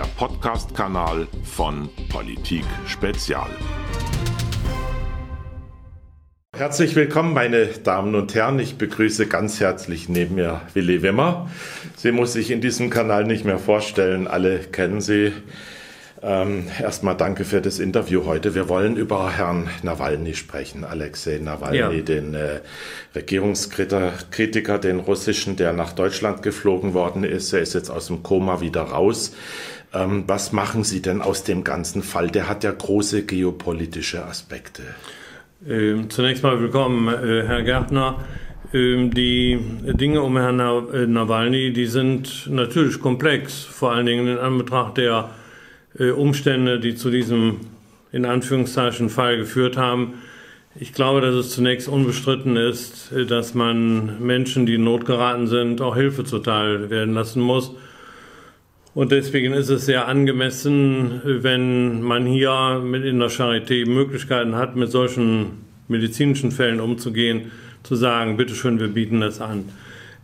der Podcast-Kanal von Politik Spezial. Herzlich willkommen, meine Damen und Herren. Ich begrüße ganz herzlich neben mir Willi Wimmer. Sie muss sich in diesem Kanal nicht mehr vorstellen. Alle kennen sie. Ähm, erstmal danke für das Interview heute. Wir wollen über Herrn Nawalny sprechen, Alexei Nawalny, ja. den äh, Regierungskritiker, den russischen, der nach Deutschland geflogen worden ist. Er ist jetzt aus dem Koma wieder raus. Ähm, was machen Sie denn aus dem ganzen Fall? Der hat ja große geopolitische Aspekte. Ähm, zunächst mal willkommen, äh, Herr Gärtner. Ähm, die Dinge um Herrn äh, Nawalny, die sind natürlich komplex, vor allen Dingen in Anbetracht der äh, Umstände, die zu diesem in Anführungszeichen Fall geführt haben. Ich glaube, dass es zunächst unbestritten ist, äh, dass man Menschen, die in Not geraten sind, auch Hilfe zuteil werden lassen muss. Und deswegen ist es sehr angemessen, wenn man hier mit in der Charité Möglichkeiten hat, mit solchen medizinischen Fällen umzugehen, zu sagen, bitteschön, wir bieten das an.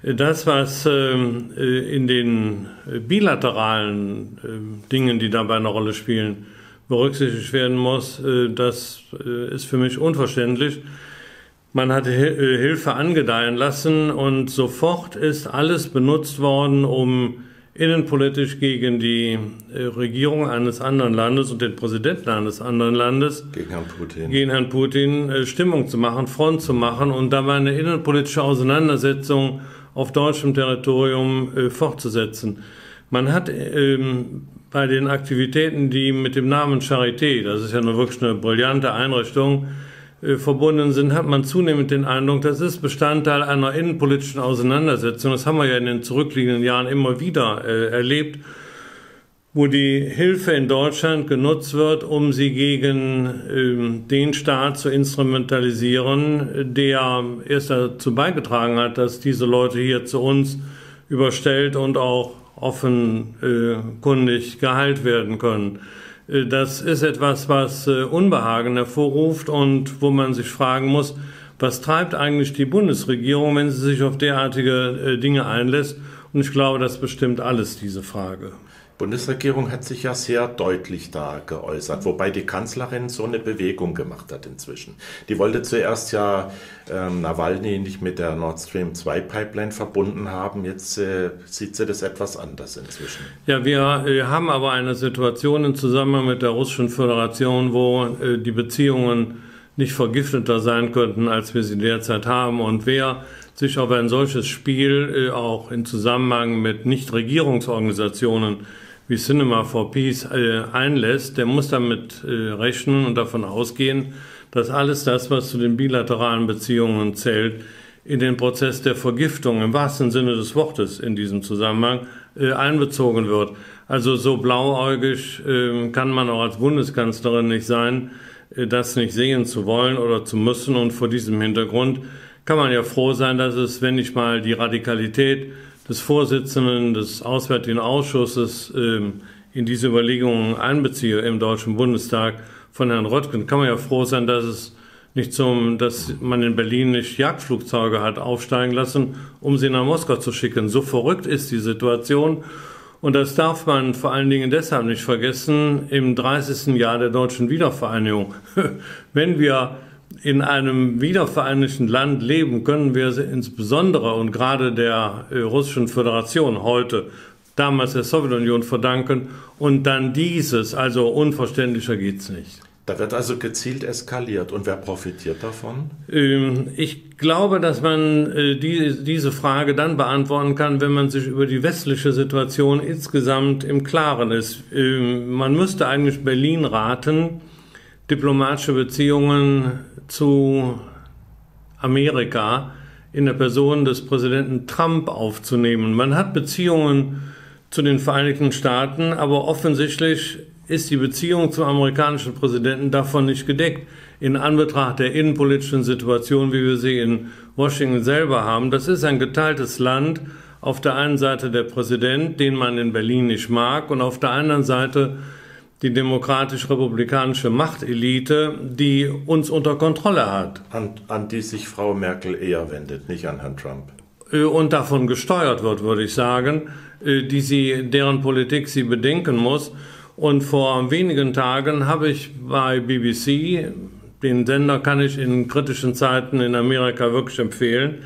Das, was ähm, äh, in den bilateralen äh, Dingen, die dabei eine Rolle spielen, berücksichtigt werden muss, äh, das ist für mich unverständlich. Man hat Hilfe angedeihen lassen und sofort ist alles benutzt worden, um innenpolitisch gegen die Regierung eines anderen Landes und den Präsidenten eines anderen Landes gegen Herrn Putin, gegen Herrn Putin Stimmung zu machen, Front zu machen und dabei eine innenpolitische Auseinandersetzung auf deutschem Territorium äh, fortzusetzen. Man hat ähm, bei den Aktivitäten, die mit dem Namen Charité, das ist ja nur wirklich eine brillante Einrichtung, äh, verbunden sind, hat man zunehmend den Eindruck, das ist Bestandteil einer innenpolitischen Auseinandersetzung. Das haben wir ja in den zurückliegenden Jahren immer wieder äh, erlebt wo die Hilfe in Deutschland genutzt wird, um sie gegen äh, den Staat zu instrumentalisieren, der erst dazu beigetragen hat, dass diese Leute hier zu uns überstellt und auch offenkundig äh, geheilt werden können. Äh, das ist etwas, was äh, Unbehagen hervorruft und wo man sich fragen muss, was treibt eigentlich die Bundesregierung, wenn sie sich auf derartige äh, Dinge einlässt? Und ich glaube, das bestimmt alles diese Frage. Bundesregierung hat sich ja sehr deutlich da geäußert, wobei die Kanzlerin so eine Bewegung gemacht hat inzwischen. Die wollte zuerst ja ähm, Nawalny nicht mit der Nord Stream 2 Pipeline verbunden haben. Jetzt äh, sieht sie das etwas anders inzwischen. Ja, wir äh, haben aber eine Situation im Zusammenhang mit der Russischen Föderation, wo äh, die Beziehungen nicht vergifteter sein könnten, als wir sie derzeit haben. Und wer sich auf ein solches Spiel äh, auch in Zusammenhang mit Nichtregierungsorganisationen wie Cinema for Peace äh, einlässt, der muss damit äh, rechnen und davon ausgehen, dass alles das, was zu den bilateralen Beziehungen zählt, in den Prozess der Vergiftung im wahrsten Sinne des Wortes in diesem Zusammenhang äh, einbezogen wird. Also so blauäugig äh, kann man auch als Bundeskanzlerin nicht sein, äh, das nicht sehen zu wollen oder zu müssen. Und vor diesem Hintergrund kann man ja froh sein, dass es, wenn ich mal die Radikalität des Vorsitzenden des Auswärtigen Ausschusses ähm, in diese Überlegungen einbeziehe im Deutschen Bundestag von Herrn Röttgen, kann man ja froh sein, dass es nicht zum, dass man in Berlin nicht Jagdflugzeuge hat aufsteigen lassen, um sie nach Moskau zu schicken. So verrückt ist die Situation. Und das darf man vor allen Dingen deshalb nicht vergessen im 30. Jahr der deutschen Wiedervereinigung. Wenn wir in einem wiedervereinigten Land leben, können wir insbesondere und gerade der äh, Russischen Föderation heute, damals der Sowjetunion verdanken und dann dieses, also unverständlicher geht's nicht. Da wird also gezielt eskaliert. Und wer profitiert davon? Ähm, ich glaube, dass man äh, diese Frage dann beantworten kann, wenn man sich über die westliche Situation insgesamt im Klaren ist. Ähm, man müsste eigentlich Berlin raten, diplomatische Beziehungen zu Amerika in der Person des Präsidenten Trump aufzunehmen. Man hat Beziehungen zu den Vereinigten Staaten, aber offensichtlich ist die Beziehung zum amerikanischen Präsidenten davon nicht gedeckt. In Anbetracht der innenpolitischen Situation, wie wir sie in Washington selber haben, das ist ein geteiltes Land. Auf der einen Seite der Präsident, den man in Berlin nicht mag, und auf der anderen Seite die demokratisch-republikanische Machtelite, die uns unter Kontrolle hat. An, an die sich Frau Merkel eher wendet, nicht an Herrn Trump. äh, und davon gesteuert wird, würde ich sagen, äh, die sie, deren Politik sie bedenken muss. Und vor wenigen Tagen habe ich bei BBC, den Sender kann ich in kritischen Zeiten in Amerika wirklich empfehlen,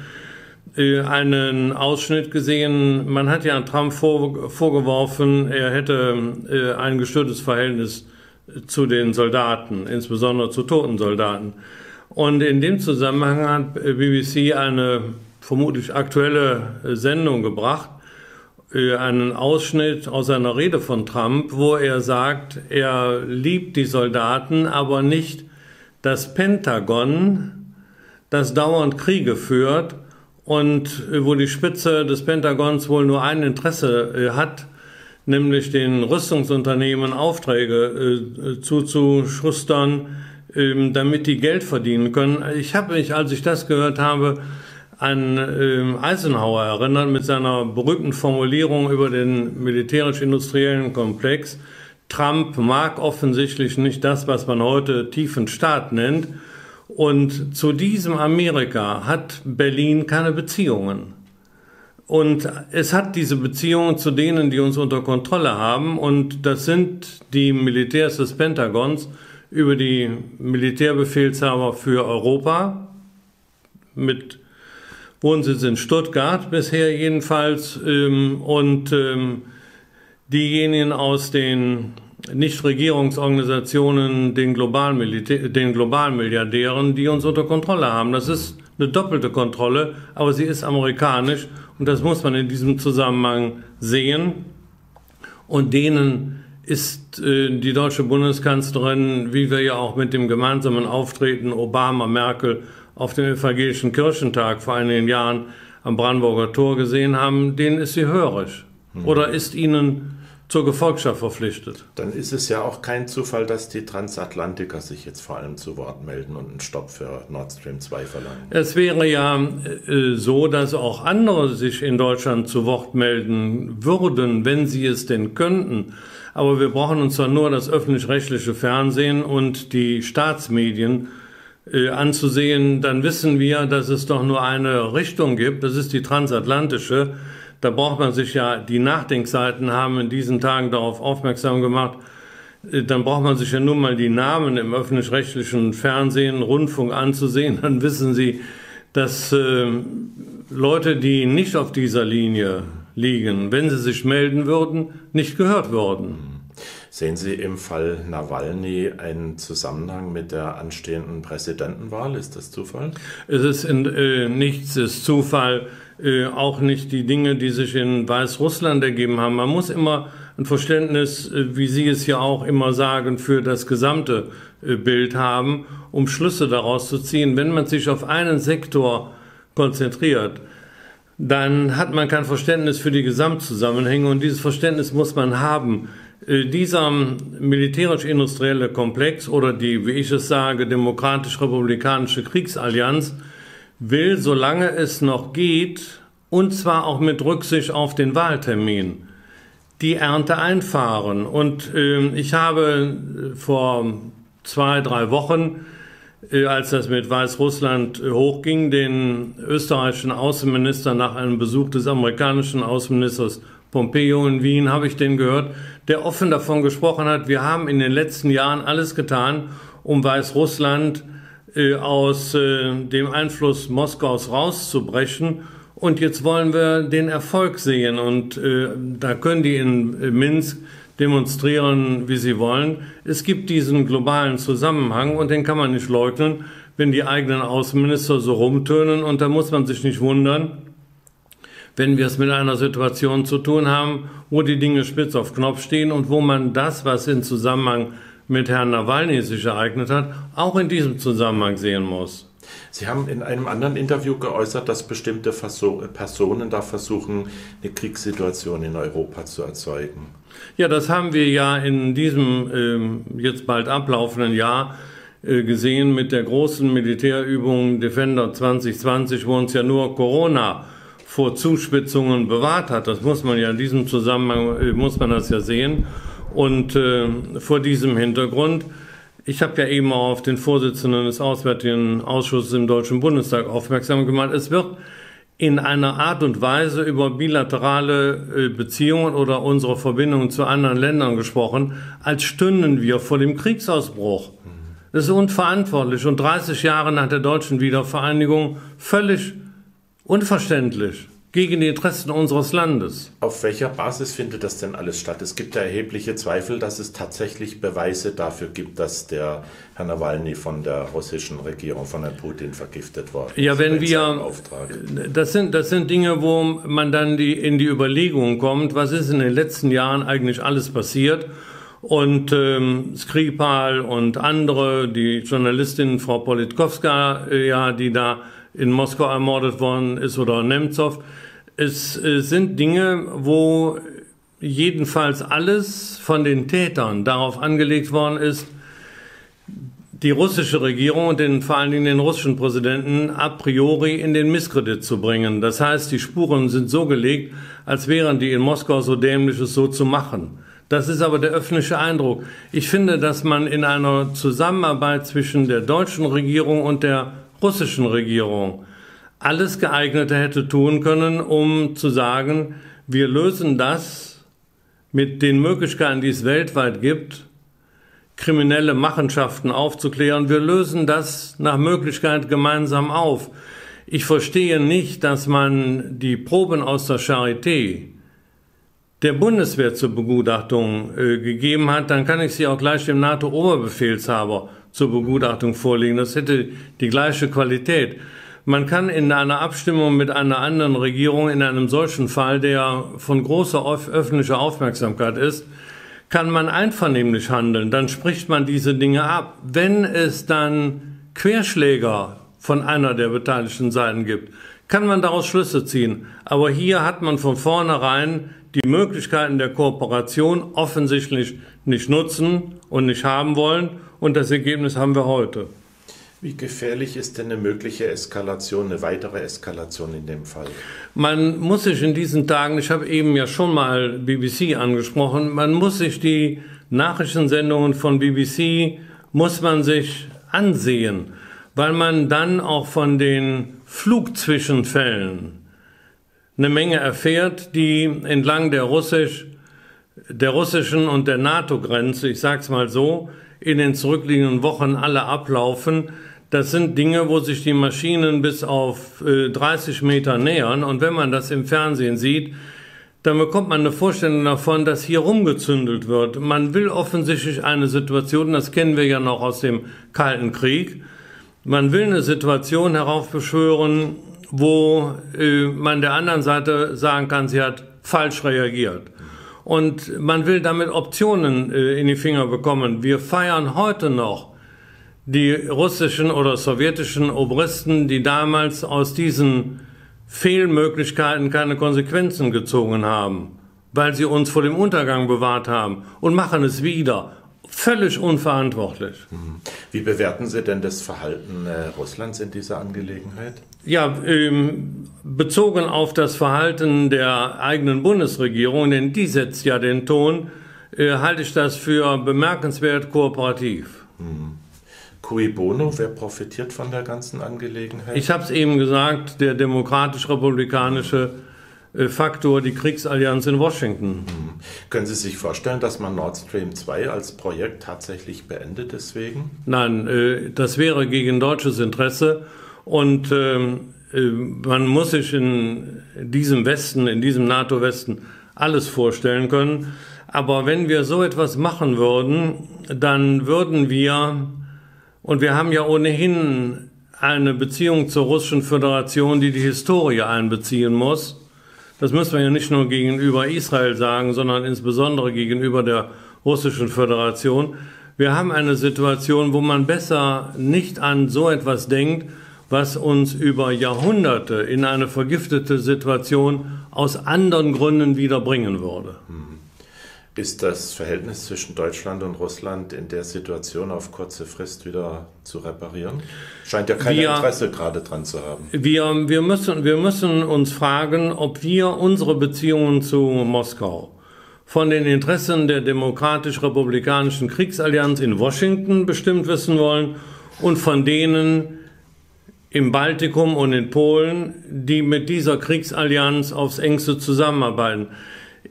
einen Ausschnitt gesehen. Man hat ja Trump vorgeworfen, er hätte ein gestörtes Verhältnis zu den Soldaten, insbesondere zu toten Soldaten. Und in dem Zusammenhang hat BBC eine vermutlich aktuelle Sendung gebracht, äh, einen Ausschnitt aus einer Rede von Trump, wo er sagt, er liebt die Soldaten, aber nicht das Pentagon, das dauernd Kriege führt und äh, wo die Spitze des Pentagons wohl nur ein Interesse äh, hat, nämlich den Rüstungsunternehmen Aufträge zuzuschustern, ähm, damit die Geld verdienen können. Ich habe mich, als ich das gehört habe, an äh, Eisenhower erinnert mit seiner berühmten Formulierung über den militärisch-industriellen Komplex. Trump mag offensichtlich nicht das, was man heute tiefen Staat nennt. Und zu diesem Amerika hat Berlin keine Beziehungen. Und es hat diese Beziehungen zu denen, die uns unter Kontrolle haben. Und das sind die Militärs des Pentagons über die Militärbefehlshaber für Europa mit Wohnsitz in Stuttgart bisher jedenfalls ähm, und ähm, diejenigen aus den Nichtregierungsorganisationen, den globalen, den globalen Milliardären, die uns unter Kontrolle haben. Das ist eine doppelte Kontrolle, aber sie ist amerikanisch und das muss man in diesem Zusammenhang sehen. Und denen ist äh, die deutsche Bundeskanzlerin, wie wir ja auch mit dem gemeinsamen Auftreten Obama-Merkel auf dem evangelischen Kirchentag vor einigen Jahren am Brandenburger Tor gesehen haben, denen ist sie hörig. Hm. Oder ist ihnen zur Gefolgschaft verpflichtet. Dann ist es ja auch kein Zufall, dass die Transatlantiker sich jetzt vor allem zu Wort melden und einen Stopp für Nord Stream 2 verlangen. Es wäre ja äh, so, dass auch andere sich in Deutschland zu Wort melden würden, wenn sie es denn könnten. Aber wir brauchen uns zwar nur das öffentlich-rechtliche Fernsehen und die Staatsmedien äh, anzusehen, dann wissen wir, dass es doch nur eine Richtung gibt, das ist die transatlantische. Da braucht man sich ja, die Nachdenkseiten haben in diesen Tagen darauf aufmerksam gemacht, äh, dann braucht man sich ja nur mal die Namen im öffentlich-rechtlichen Fernsehen, Rundfunk anzusehen, dann wissen Sie, dass äh, Leute, die nicht auf dieser Linie liegen, wenn sie sich melden würden, nicht gehört würden. Sehen Sie im Fall Nawalny einen Zusammenhang mit der anstehenden Präsidentenwahl? Ist das Zufall? Es ist in, äh, nichts ist Zufall, äh, auch nicht die Dinge, die sich in Weißrussland ergeben haben. Man muss immer ein Verständnis, äh, wie Sie es ja auch immer sagen, für das gesamte äh, Bild haben, um Schlüsse daraus zu ziehen. Wenn man sich auf einen Sektor konzentriert, dann hat man kein Verständnis für die Gesamtzusammenhänge und dieses Verständnis muss man haben. Dieser militärisch-industrielle Komplex oder die, wie ich es sage, demokratisch-republikanische Kriegsallianz will, solange es noch geht, und zwar auch mit Rücksicht auf den Wahltermin, die Ernte einfahren. Und äh, ich habe äh, vor zwei, drei Wochen, äh, als das mit Weißrussland äh, hochging, den österreichischen Außenminister nach einem Besuch des amerikanischen Außenministers Pompeo in Wien, habe ich den gehört, der offen davon gesprochen hat, wir haben in den letzten Jahren alles getan, um Weißrussland aus äh, dem Einfluss Moskaus rauszubrechen. Und jetzt wollen wir den Erfolg sehen. Und äh, da können die in äh, Minsk demonstrieren, wie sie wollen. Es gibt diesen globalen Zusammenhang und den kann man nicht leugnen, wenn die eigenen Außenminister so rumtönen. Und da muss man sich nicht wundern, wenn wir es mit einer Situation zu tun haben, wo die Dinge spitz auf Knopf stehen und wo man das, was in Zusammenhang mit Herrn Nawalny sich ereignet hat, auch in diesem Zusammenhang sehen muss. Sie haben in einem anderen Interview geäußert, dass bestimmte Personen da versuchen, eine Kriegssituation in Europa zu erzeugen. Ja, das haben wir ja in diesem ähm, jetzt bald ablaufenden Jahr äh, gesehen mit der großen Militärübung Defender 2020, wo uns ja nur Corona vor Zuspitzungen bewahrt hat. Das muss man ja in diesem Zusammenhang, äh, muss man das ja sehen. Und äh, vor diesem Hintergrund, ich habe ja eben auch auf den Vorsitzenden des Auswärtigen Ausschusses im Deutschen Bundestag aufmerksam gemacht, es wird in einer Art und Weise über bilaterale äh, Beziehungen oder unsere Verbindungen zu anderen Ländern gesprochen, als stünden wir vor dem Kriegsausbruch. Das ist unverantwortlich. Und 30 Jahre nach der deutschen Wiedervereinigung völlig unverständlich gegen die Interessen unseres Landes. Auf welcher Basis findet das denn alles statt? Es gibt ja erhebliche Zweifel, dass es tatsächlich Beweise dafür gibt, dass der Herr Nawalny von der russischen Regierung, von Herrn Putin vergiftet worden ist. Ja, wenn wir, das sind, das sind Dinge, wo man dann die, in die Überlegung kommt, was ist in den letzten Jahren eigentlich alles passiert? Und ähm, Skripal und andere, die Journalistin Frau Politkowska, ja, die da in Moskau ermordet worden ist oder Nemtsov. Es äh, sind Dinge, wo jedenfalls alles von den Tätern darauf angelegt worden ist, die russische Regierung und den, vor allen Dingen den russischen Präsidenten a priori in den Misskredit zu bringen. Das heißt, die Spuren sind so gelegt, als wären die in Moskau so dämlich, es so zu machen. Das ist aber der öffentliche Eindruck. Ich finde, dass man in einer Zusammenarbeit zwischen der deutschen Regierung und der russischen Regierung alles geeignete hätte tun können, um zu sagen, wir lösen das mit den Möglichkeiten, die es weltweit gibt, kriminelle Machenschaften aufzuklären. Wir lösen das nach Möglichkeit gemeinsam auf. Ich verstehe nicht, dass man die Proben aus der Charité der Bundeswehr zur Begutachtung äh, gegeben hat, dann kann ich sie auch gleich dem NATO-Oberbefehlshaber zur Begutachtung vorlegen. Das hätte die gleiche Qualität. Man kann in einer Abstimmung mit einer anderen Regierung in einem solchen Fall, der von großer öffentlicher Aufmerksamkeit ist, kann man einvernehmlich handeln. Dann spricht man diese Dinge ab. Wenn es dann Querschläger von einer der beteiligten Seiten gibt, kann man daraus Schlüsse ziehen. Aber hier hat man von vornherein die Möglichkeiten der Kooperation offensichtlich nicht nutzen und nicht haben wollen und das Ergebnis haben wir heute. Wie gefährlich ist denn eine mögliche Eskalation, eine weitere Eskalation in dem Fall? Man muss sich in diesen Tagen, ich habe eben ja schon mal BBC angesprochen, man muss sich die Nachrichtensendungen von BBC, muss man sich ansehen, weil man dann auch von den Flugzwischenfällen eine Menge erfährt, die entlang der, Russisch, der russischen und der NATO-Grenze, ich sage es mal so, in den zurückliegenden Wochen alle ablaufen. Das sind Dinge, wo sich die Maschinen bis auf äh, 30 Meter nähern. Und wenn man das im Fernsehen sieht, dann bekommt man eine Vorstellung davon, dass hier rumgezündelt wird. Man will offensichtlich eine Situation, das kennen wir ja noch aus dem Kalten Krieg, man will eine Situation heraufbeschwören, wo äh, man der anderen Seite sagen kann, sie hat falsch reagiert. Und man will damit Optionen äh, in die Finger bekommen. Wir feiern heute noch die russischen oder sowjetischen Obristen, die damals aus diesen Fehlmöglichkeiten keine Konsequenzen gezogen haben, weil sie uns vor dem Untergang bewahrt haben und machen es wieder. Völlig unverantwortlich. Mhm. Wie bewerten Sie denn das Verhalten äh, Russlands in dieser Angelegenheit? Ja, ähm, bezogen auf das Verhalten der eigenen Bundesregierung, denn die setzt ja den Ton, äh, halte ich das für bemerkenswert kooperativ. Hm. Cui bono, wer profitiert von der ganzen Angelegenheit? Ich habe es eben gesagt, der demokratisch-republikanische äh, Faktor, die Kriegsallianz in Washington. Hm. Können Sie sich vorstellen, dass man Nord Stream 2 als Projekt tatsächlich beendet deswegen? Nein, äh, das wäre gegen deutsches Interesse und ähm, äh, man muss sich in diesem Westen, in diesem NATO-Westen alles vorstellen können. Aber wenn wir so etwas machen würden, dann würden wir, und wir haben ja ohnehin eine Beziehung zur Russischen Föderation, die die Historie einbeziehen muss. Das müssen wir ja nicht nur gegenüber Israel sagen, sondern insbesondere gegenüber der Russischen Föderation. Wir haben eine Situation, wo man besser nicht an so etwas denkt, was uns über Jahrhunderte in eine vergiftete Situation aus anderen Gründen wieder bringen würde. Mhm. Ist das Verhältnis zwischen Deutschland und Russland in der Situation auf kurze Frist wieder zu reparieren? Scheint ja kein wir, Interesse gerade dran zu haben. Wir, wir, müssen, wir müssen uns fragen, ob wir unsere Beziehungen zu Moskau von den Interessen der demokratisch-republikanischen Kriegsallianz in Washington bestimmt wissen wollen und von denen im Baltikum und in Polen, die mit dieser Kriegsallianz aufs engste zusammenarbeiten.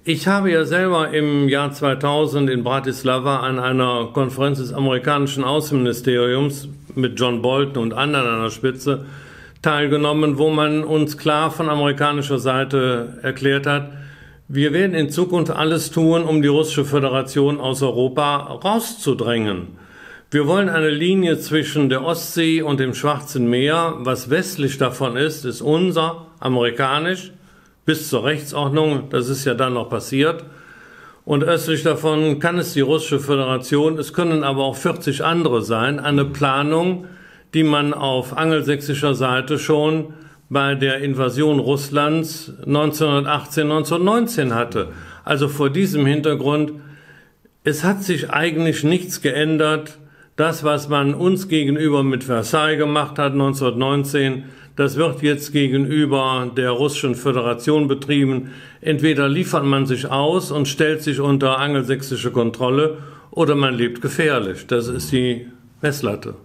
Ich habe ja selber im Jahr 2000 in Bratislava an einer Konferenz des amerikanischen Außenministeriums mit John Bolton und anderen an der Spitze teilgenommen, wo man uns klar von amerikanischer Seite erklärt hat, wir werden in Zukunft alles tun, um die russische Föderation aus Europa rauszudrängen. Wir wollen eine Linie zwischen der Ostsee und dem Schwarzen Meer. Was westlich davon ist, ist unser, amerikanisch, bis zur Rechtsordnung. Das ist ja dann noch passiert. Und östlich davon kann es die Russische Föderation, es können aber auch 40 andere sein, eine Planung, die man auf angelsächsischer Seite schon bei der Invasion Russlands 1918, 1919 hatte. Also vor diesem Hintergrund, es hat sich eigentlich nichts geändert das, was man uns gegenüber mit Versailles gemacht hat 1919, das wird jetzt gegenüber der Russischen Föderation betrieben. Entweder liefert man sich aus und stellt sich unter angelsächsische Kontrolle oder man lebt gefährlich. Das ist die Messlatte.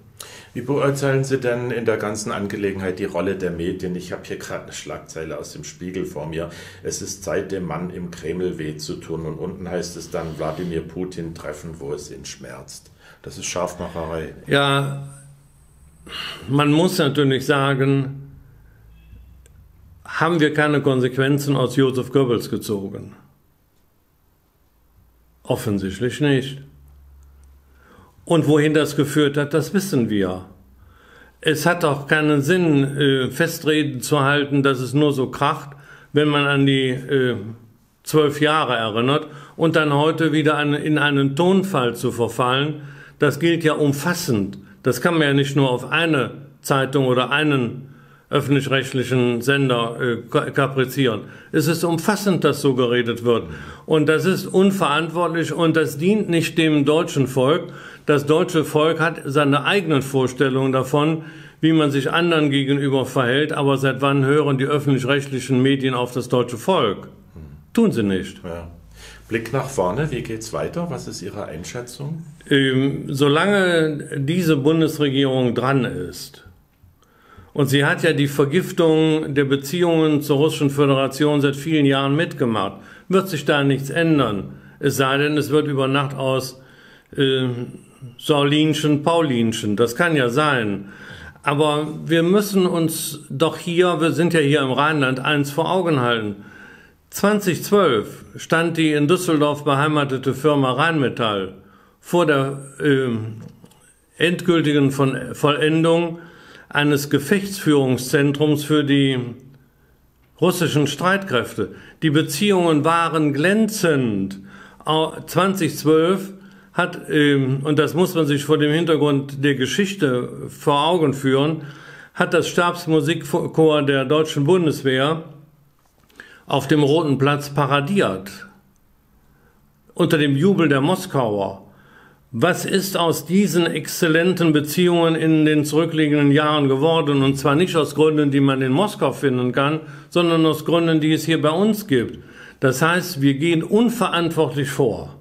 Wie beurteilen Sie denn in der ganzen Angelegenheit die Rolle der Medien? Ich habe hier gerade eine Schlagzeile aus dem Spiegel vor mir. Es ist Zeit, dem Mann im Kreml weh zu tun. Und unten heißt es dann, Wladimir Putin treffen, wo es ihn schmerzt. Das ist Scharfmacherei. Ja, man muss natürlich sagen, haben wir keine Konsequenzen aus Josef Goebbels gezogen? Offensichtlich nicht. Und wohin das geführt hat, das wissen wir. Es hat auch keinen Sinn, äh, Festreden zu halten, dass es nur so kracht, wenn man an die äh, zwölf Jahre erinnert und dann heute wieder in einen Tonfall zu verfallen, das gilt ja umfassend. Das kann man ja nicht nur auf eine Zeitung oder einen öffentlich-rechtlichen Sender äh, kaprizieren. Es ist umfassend, dass so geredet wird. Und das ist unverantwortlich und das dient nicht dem deutschen Volk. Das deutsche Volk hat seine eigenen Vorstellungen davon, wie man sich anderen gegenüber verhält. Aber seit wann hören die öffentlich-rechtlichen Medien auf das deutsche Volk? Tun sie nicht. Ja. Blick nach vorne, wie geht es weiter? Was ist Ihre Einschätzung? Ähm, solange diese Bundesregierung dran ist, und sie hat ja die Vergiftung der Beziehungen zur Russischen Föderation seit vielen Jahren mitgemacht, wird sich da nichts ändern. Es sei denn, es wird über Nacht aus äh, Saulinchen, Paulinchen. Das kann ja sein. Aber wir müssen uns doch hier, wir sind ja hier im Rheinland, eins vor Augen halten. 2012 stand die in Düsseldorf beheimatete Firma Rheinmetall vor der äh, endgültigen von Vollendung eines Gefechtsführungszentrums für die russischen Streitkräfte. Die Beziehungen waren glänzend. 2012 hat, äh, und das muss man sich vor dem Hintergrund der Geschichte vor Augen führen, hat das Stabsmusikchor der deutschen Bundeswehr auf dem Roten Platz paradiert, unter dem Jubel der Moskauer. Was ist aus diesen exzellenten Beziehungen in den zurückliegenden Jahren geworden? Und zwar nicht aus Gründen, die man in Moskau finden kann, sondern aus Gründen, die es hier bei uns gibt. Das heißt, wir gehen unverantwortlich vor.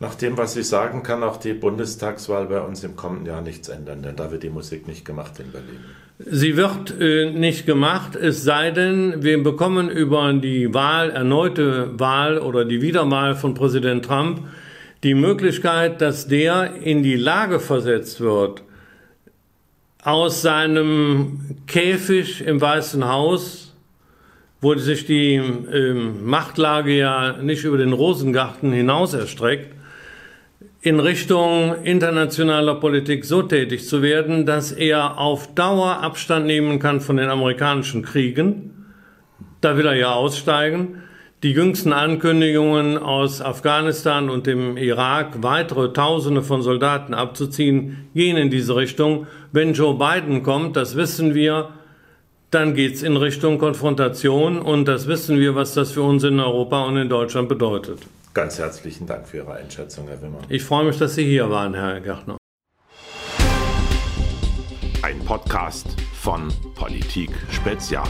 Nach dem, was ich sagen kann, auch die Bundestagswahl bei uns im kommenden Jahr nichts ändern, denn da wird die Musik nicht gemacht in Berlin. Sie wird äh, nicht gemacht, es sei denn, wir bekommen über die Wahl, erneute Wahl oder die Wiederwahl von Präsident Trump die Möglichkeit, dass der in die Lage versetzt wird, aus seinem Käfig im Weißen Haus, wo sich die äh, Machtlage ja nicht über den Rosengarten hinaus erstreckt, in Richtung internationaler Politik so tätig zu werden, dass er auf Dauer Abstand nehmen kann von den amerikanischen Kriegen. Da will er ja aussteigen. Die jüngsten Ankündigungen aus Afghanistan und dem Irak, weitere Tausende von Soldaten abzuziehen, gehen in diese Richtung. Wenn Joe Biden kommt, das wissen wir, dann geht's in Richtung Konfrontation und das wissen wir, was das für uns in Europa und in Deutschland bedeutet. Ganz herzlichen Dank für Ihre Einschätzung, Herr Wimmer. Ich freue mich, dass Sie hier waren, Herr Gärtner. Ein Podcast von Politik Spezial.